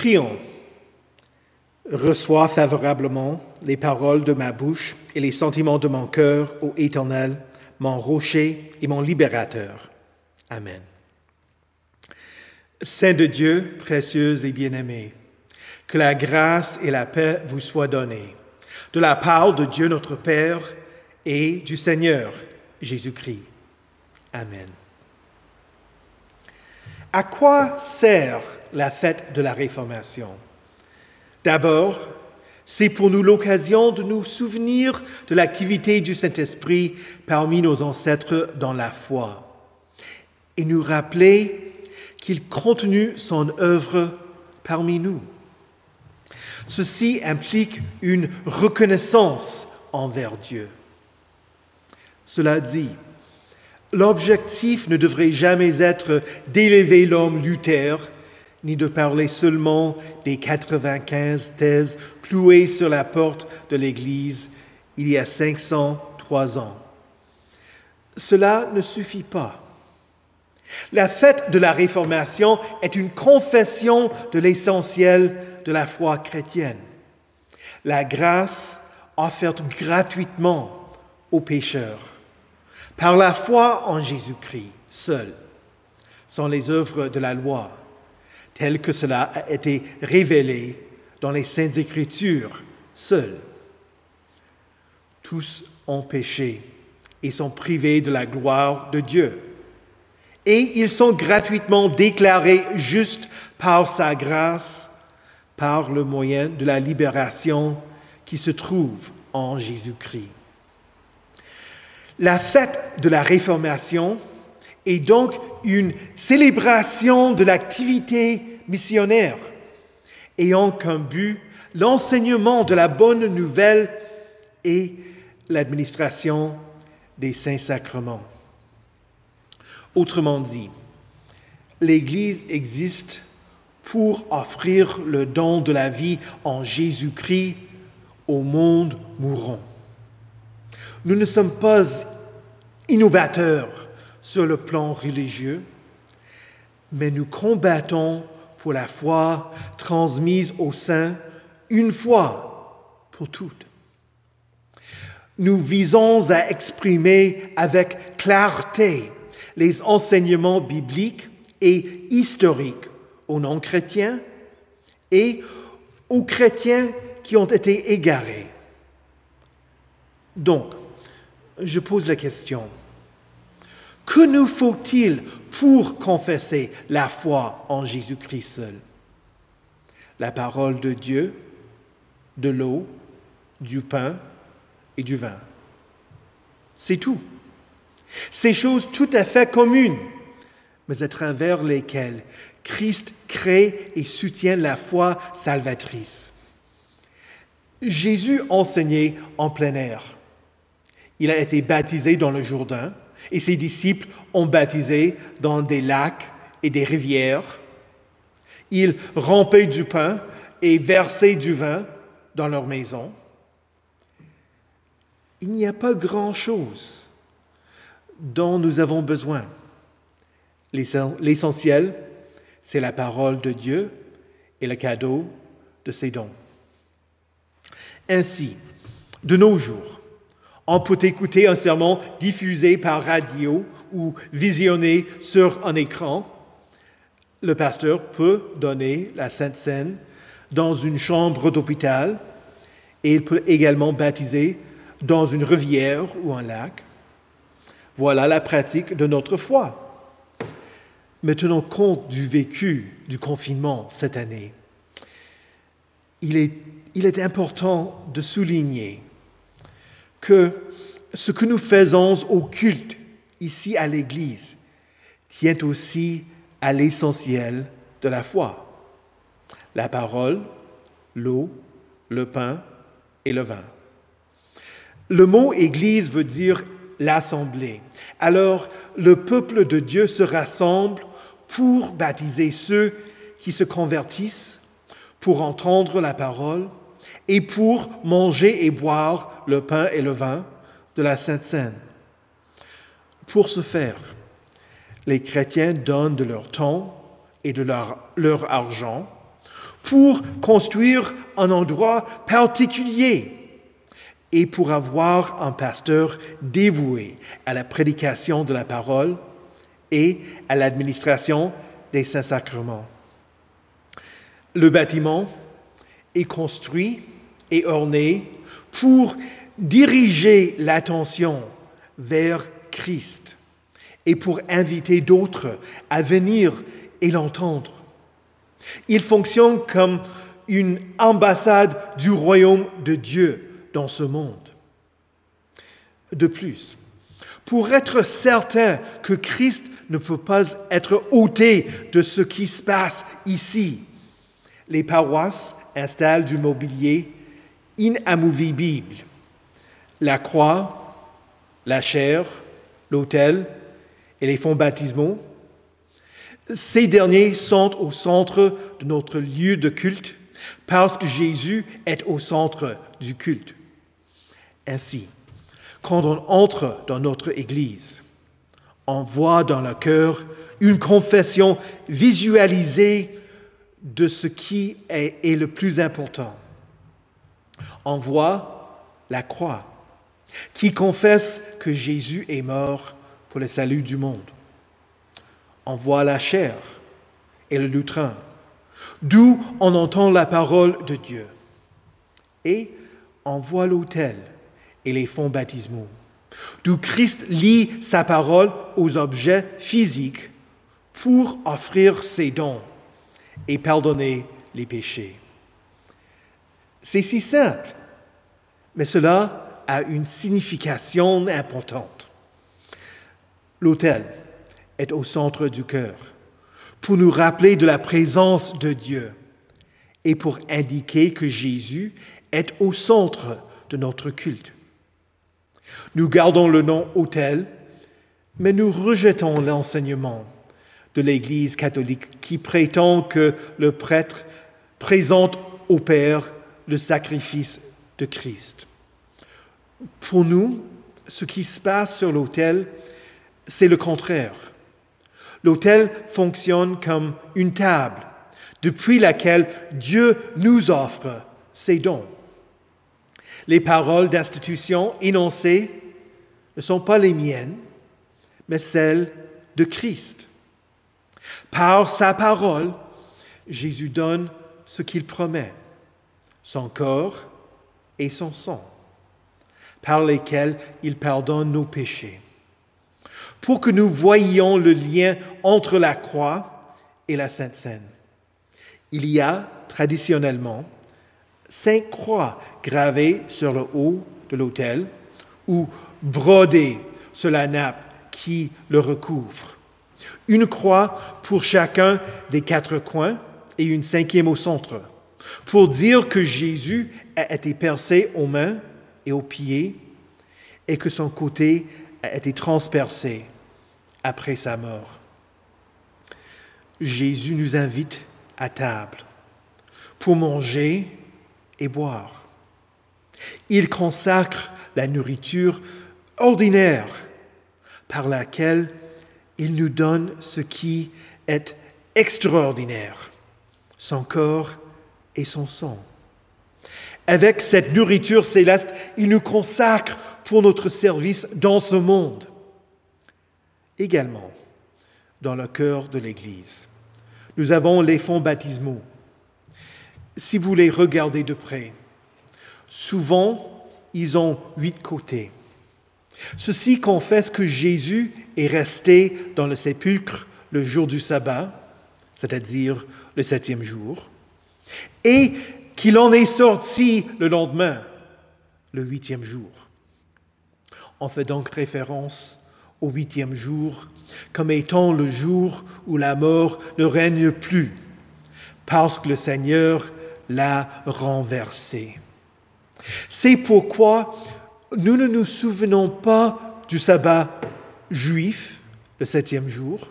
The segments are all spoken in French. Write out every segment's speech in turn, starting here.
Prions. Reçois favorablement les paroles de ma bouche et les sentiments de mon cœur, ô Éternel, mon rocher et mon libérateur. Amen. Saint de Dieu, précieux et bien-aimé, que la grâce et la paix vous soient données de la part de Dieu notre Père et du Seigneur Jésus-Christ. Amen. À quoi sert la fête de la Réformation D'abord, c'est pour nous l'occasion de nous souvenir de l'activité du Saint-Esprit parmi nos ancêtres dans la foi et nous rappeler qu'il continue son œuvre parmi nous. Ceci implique une reconnaissance envers Dieu. Cela dit, l'objectif ne devrait jamais être d'élever l'homme Luther, ni de parler seulement des 95 thèses clouées sur la porte de l'Église il y a 503 ans. Cela ne suffit pas. La fête de la Réformation est une confession de l'essentiel de la foi chrétienne. La grâce offerte gratuitement aux pécheurs par la foi en Jésus-Christ seul, sans les œuvres de la loi, telles que cela a été révélé dans les saintes écritures seules. Tous ont péché et sont privés de la gloire de Dieu et ils sont gratuitement déclarés justes par sa grâce, par le moyen de la libération qui se trouve en Jésus-Christ. La fête de la Réformation est donc une célébration de l'activité missionnaire ayant comme but l'enseignement de la bonne nouvelle et l'administration des saints sacrements. Autrement dit, l'Église existe pour offrir le don de la vie en Jésus-Christ au monde mourant. Nous ne sommes pas innovateurs sur le plan religieux, mais nous combattons pour la foi transmise au saints une fois pour toutes. Nous visons à exprimer avec clarté les enseignements bibliques et historiques aux non-chrétiens et aux chrétiens qui ont été égarés. Donc, je pose la question, que nous faut-il pour confesser la foi en Jésus-Christ seul? La parole de Dieu, de l'eau, du pain et du vin. C'est tout. Ces choses tout à fait communes, mais à travers lesquelles Christ crée et soutient la foi salvatrice. Jésus enseignait en plein air. Il a été baptisé dans le Jourdain et ses disciples ont baptisé dans des lacs et des rivières. Il rompait du pain et versait du vin dans leur maison. Il n'y a pas grand-chose dont nous avons besoin. L'essentiel, c'est la parole de Dieu et le cadeau de ses dons. Ainsi, de nos jours, on peut écouter un sermon diffusé par radio ou visionné sur un écran. Le pasteur peut donner la Sainte Seine dans une chambre d'hôpital et il peut également baptiser dans une rivière ou un lac. Voilà la pratique de notre foi. Mais tenons compte du vécu du confinement cette année. Il est, il est important de souligner que ce que nous faisons au culte ici à l'Église tient aussi à l'essentiel de la foi. La parole, l'eau, le pain et le vin. Le mot Église veut dire l'assemblée. Alors le peuple de Dieu se rassemble pour baptiser ceux qui se convertissent, pour entendre la parole et pour manger et boire le pain et le vin de la Sainte Seine. Pour ce faire, les chrétiens donnent de leur temps et de leur, leur argent pour construire un endroit particulier et pour avoir un pasteur dévoué à la prédication de la parole et à l'administration des saints sacrements. Le bâtiment est construit et orné pour diriger l'attention vers Christ et pour inviter d'autres à venir et l'entendre. Il fonctionne comme une ambassade du royaume de Dieu dans ce monde. De plus, pour être certain que Christ ne peut pas être ôté de ce qui se passe ici, les paroisses installent du mobilier inamovible. La croix, la chair, l'autel et les fonds baptismaux. Ces derniers sont au centre de notre lieu de culte parce que Jésus est au centre du culte. Ainsi, quand on entre dans notre Église, on voit dans le cœur une confession visualisée de ce qui est, le plus important. On voit la croix qui confesse que Jésus est mort pour le salut du monde. On voit la chair et le lutrin, d'où on entend la parole de Dieu. Et on voit l'autel et les fonds baptismaux, d'où Christ lie sa parole aux objets physiques pour offrir ses dons et pardonner les péchés. C'est si simple, mais cela a une signification importante. L'autel est au centre du cœur pour nous rappeler de la présence de Dieu et pour indiquer que Jésus est au centre de notre culte. Nous gardons le nom autel, mais nous rejetons l'enseignement de l'Église catholique qui prétend que le prêtre présente au Père le sacrifice de Christ. Pour nous, ce qui se passe sur l'autel, c'est le contraire. L'autel fonctionne comme une table depuis laquelle Dieu nous offre ses dons. Les paroles d'institution énoncées ne sont pas les miennes, mais celles de Christ. Par sa parole, Jésus donne ce qu'il promet, son corps et son sang, par lesquels il pardonne nos péchés. Pour que nous voyions le lien entre la croix et la Sainte Seine, il y a traditionnellement cinq croix gravées sur le haut de l'autel ou brodées sur la nappe qui le recouvre. Une croix pour chacun des quatre coins et une cinquième au centre, pour dire que Jésus a été percé aux mains et aux et que son côté a été transpercé après sa mort. Jésus nous invite à table pour manger et boire. Il consacre la nourriture ordinaire par laquelle il nous donne ce qui est extraordinaire, son corps et son sang. Avec cette nourriture céleste, il nous consacre pour notre service dans ce monde, également dans le cœur de l'Église. Nous avons les fonds baptismaux si vous les regardez de près, souvent, ils ont huit côtés. Ceci confesse que Jésus est resté dans le sépulcre le jour du sabbat, c'est-à-dire le septième jour, et qu'il en est sorti le lendemain, le huitième jour. On fait donc référence au huitième jour comme étant le jour où la mort ne règne plus, parce que le Seigneur l'a renversé. C'est pourquoi nous ne nous souvenons pas du sabbat juif, le septième jour,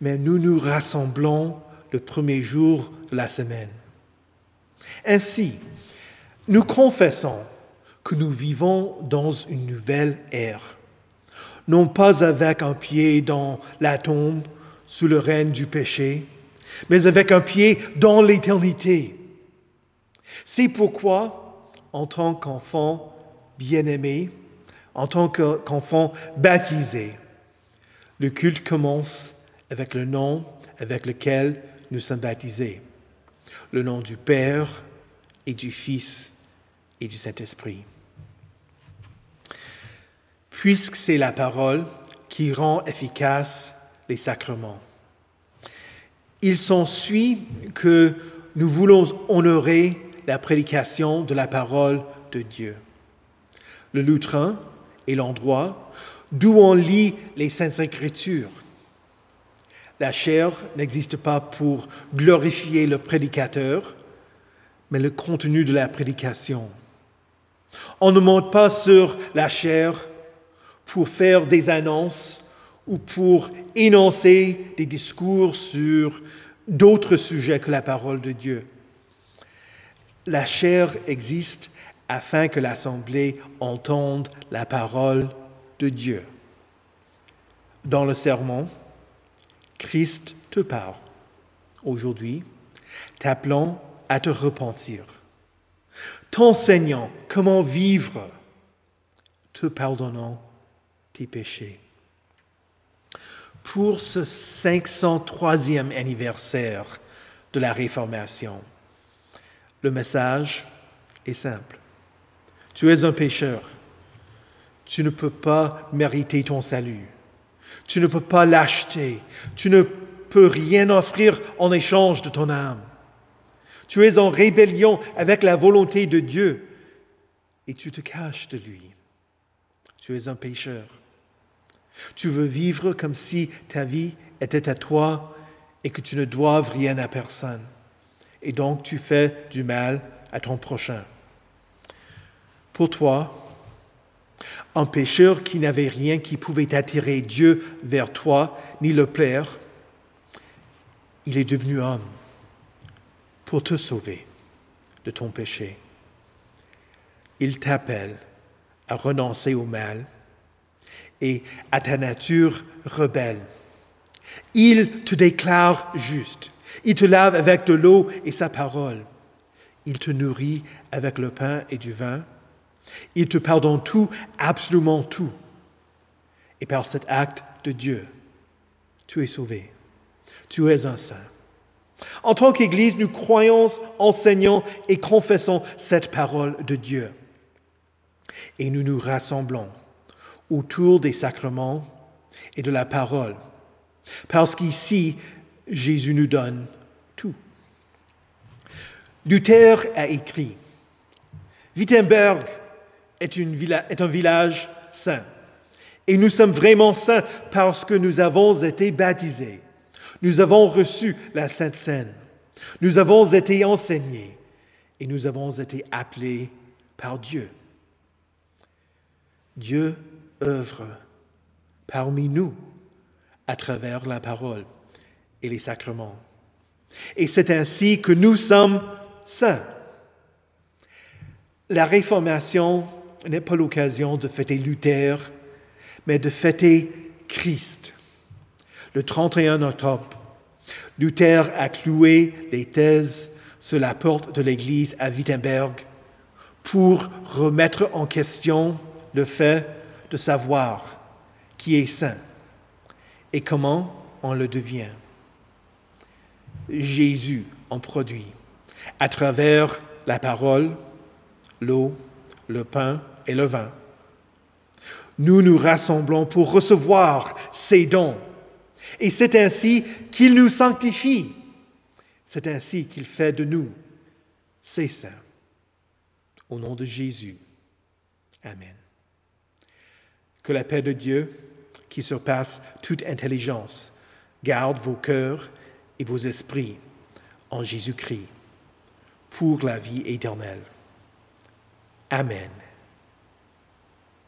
mais nous nous rassemblons le premier jour de la semaine. Ainsi, nous confessons que nous vivons dans une nouvelle ère, non pas avec un pied dans la tombe sous le règne du péché, mais avec un pied dans l'éternité. C'est pourquoi, en tant qu'enfant bien-aimé, en tant qu'enfant baptisé, le culte commence avec le nom avec lequel nous sommes baptisés, le nom du Père et du Fils et du Saint-Esprit. Puisque c'est la parole qui rend efficace les sacrements. Il s'ensuit que nous voulons honorer la prédication de la parole de Dieu. Le lutrin est l'endroit d'où on lit les Saintes Écritures. La chair n'existe pas pour glorifier le prédicateur, mais le contenu de la prédication. On ne monte pas sur la chair pour faire des annonces ou pour énoncer des discours sur d'autres sujets que la parole de Dieu. La chair existe afin que l'Assemblée entende la parole de Dieu. Dans le sermon, Christ te parle aujourd'hui, t'appelant à te repentir, t'enseignant comment vivre, te pardonnant tes péchés. Pour ce 503e anniversaire de la Réformation, le message est simple. Tu es un pécheur. Tu ne peux pas mériter ton salut. Tu ne peux pas l'acheter. Tu ne peux rien offrir en échange de ton âme. Tu es en rébellion avec la volonté de Dieu et tu te caches de lui. Tu es un pécheur. Tu veux vivre comme si ta vie était à toi et que tu ne doives rien à personne. Et donc tu fais du mal à ton prochain. Pour toi, un pécheur qui n'avait rien qui pouvait attirer Dieu vers toi, ni le plaire, il est devenu homme pour te sauver de ton péché. Il t'appelle à renoncer au mal et à ta nature rebelle. Il te déclare juste. Il te lave avec de l'eau et sa parole. Il te nourrit avec le pain et du vin. Il te pardonne tout, absolument tout. Et par cet acte de Dieu, tu es sauvé. Tu es un saint. En tant qu'Église, nous croyons, enseignons et confessons cette parole de Dieu. Et nous nous rassemblons autour des sacrements et de la parole. Parce qu'ici, Jésus nous donne tout. Luther a écrit, Wittenberg est, un village saint. Et nous sommes vraiment saints parce que nous avons été baptisés. Nous avons reçu la Sainte Seine. Nous avons été enseignés et nous avons été appelés par Dieu. Dieu œuvre parmi nous à travers la parole et les sacrements. Et c'est ainsi que nous sommes saints. La Réformation n'est pas l'occasion de fêter Luther, mais de fêter Christ. Le 31 octobre, Luther a cloué les thèses sur la porte de l'église à Wittenberg pour remettre en question le fait de savoir qui est saint et comment on le devient. Jésus en produit à travers la parole, l'eau, le pain et le vin. Nous nous rassemblons pour recevoir ces dons. Et c'est ainsi qu'il nous sanctifie. C'est ainsi qu'il fait de nous ses saints. Au nom de Jésus. Amen. Que la paix de Dieu, qui surpasse toute intelligence, garde vos cœurs et vos esprits en Jésus-Christ pour la vie éternelle. Amen.